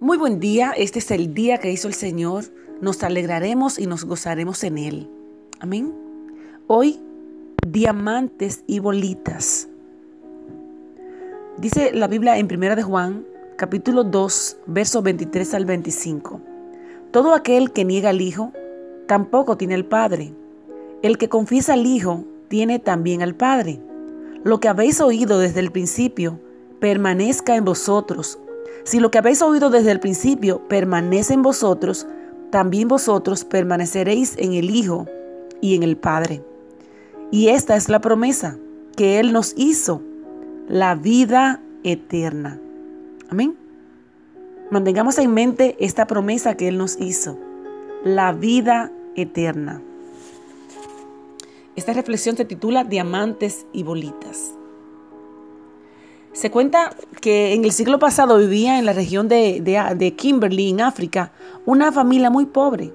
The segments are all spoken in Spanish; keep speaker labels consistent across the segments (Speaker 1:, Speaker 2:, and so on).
Speaker 1: Muy buen día, este es el día que hizo el Señor. Nos alegraremos y nos gozaremos en Él. Amén. Hoy, diamantes y bolitas. Dice la Biblia en 1 de Juan, capítulo 2, versos 23 al 25. Todo aquel que niega al Hijo, tampoco tiene al Padre. El que confiesa al Hijo, tiene también al Padre. Lo que habéis oído desde el principio, permanezca en vosotros si lo que habéis oído desde el principio permanece en vosotros, también vosotros permaneceréis en el Hijo y en el Padre. Y esta es la promesa que Él nos hizo, la vida eterna. Amén. Mantengamos en mente esta promesa que Él nos hizo, la vida eterna. Esta reflexión se titula Diamantes y Bolitas. Se cuenta que en el siglo pasado vivía en la región de, Kimberley, en África, una familia muy pobre.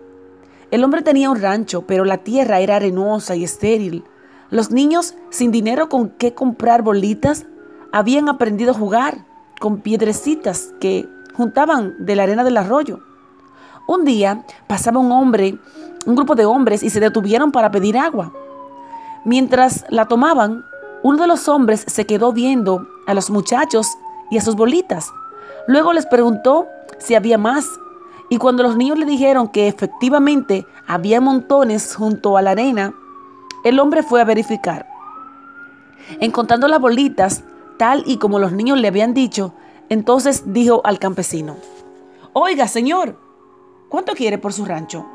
Speaker 1: El hombre tenía un rancho, pero la tierra era arenosa y estéril. Los niños, sin dinero con qué comprar bolitas, habían aprendido a jugar con piedrecitas que juntaban de la arena del arroyo. Un día pasaba un hombre, un grupo de hombres, y se detuvieron para pedir agua. Mientras la tomaban, uno de los hombres se quedó viendo a los muchachos y a sus bolitas. Luego les preguntó si había más. Y cuando los niños le dijeron que efectivamente había montones junto a la arena, el hombre fue a verificar. Encontrando las bolitas, tal y como los niños le habían dicho, entonces dijo al campesino, Oiga, señor, ¿cuánto quiere por su rancho?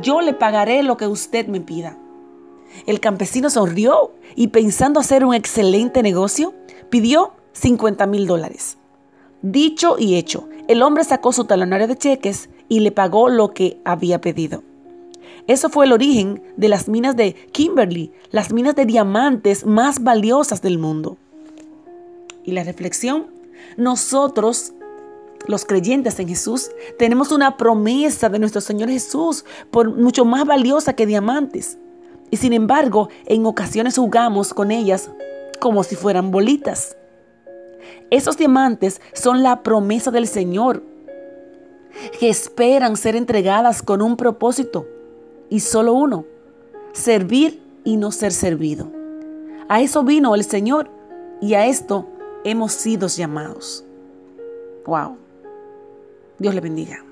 Speaker 1: Yo le pagaré lo que usted me pida. El campesino sonrió y pensando hacer un excelente negocio, pidió 50 mil dólares. Dicho y hecho, el hombre sacó su talonario de cheques y le pagó lo que había pedido. Eso fue el origen de las minas de Kimberly, las minas de diamantes más valiosas del mundo. Y la reflexión, nosotros, los creyentes en Jesús, tenemos una promesa de nuestro Señor Jesús, por mucho más valiosa que diamantes. Y sin embargo, en ocasiones jugamos con ellas como si fueran bolitas. Esos diamantes son la promesa del Señor, que esperan ser entregadas con un propósito y solo uno, servir y no ser servido. A eso vino el Señor y a esto hemos sido llamados. Wow. Dios le bendiga.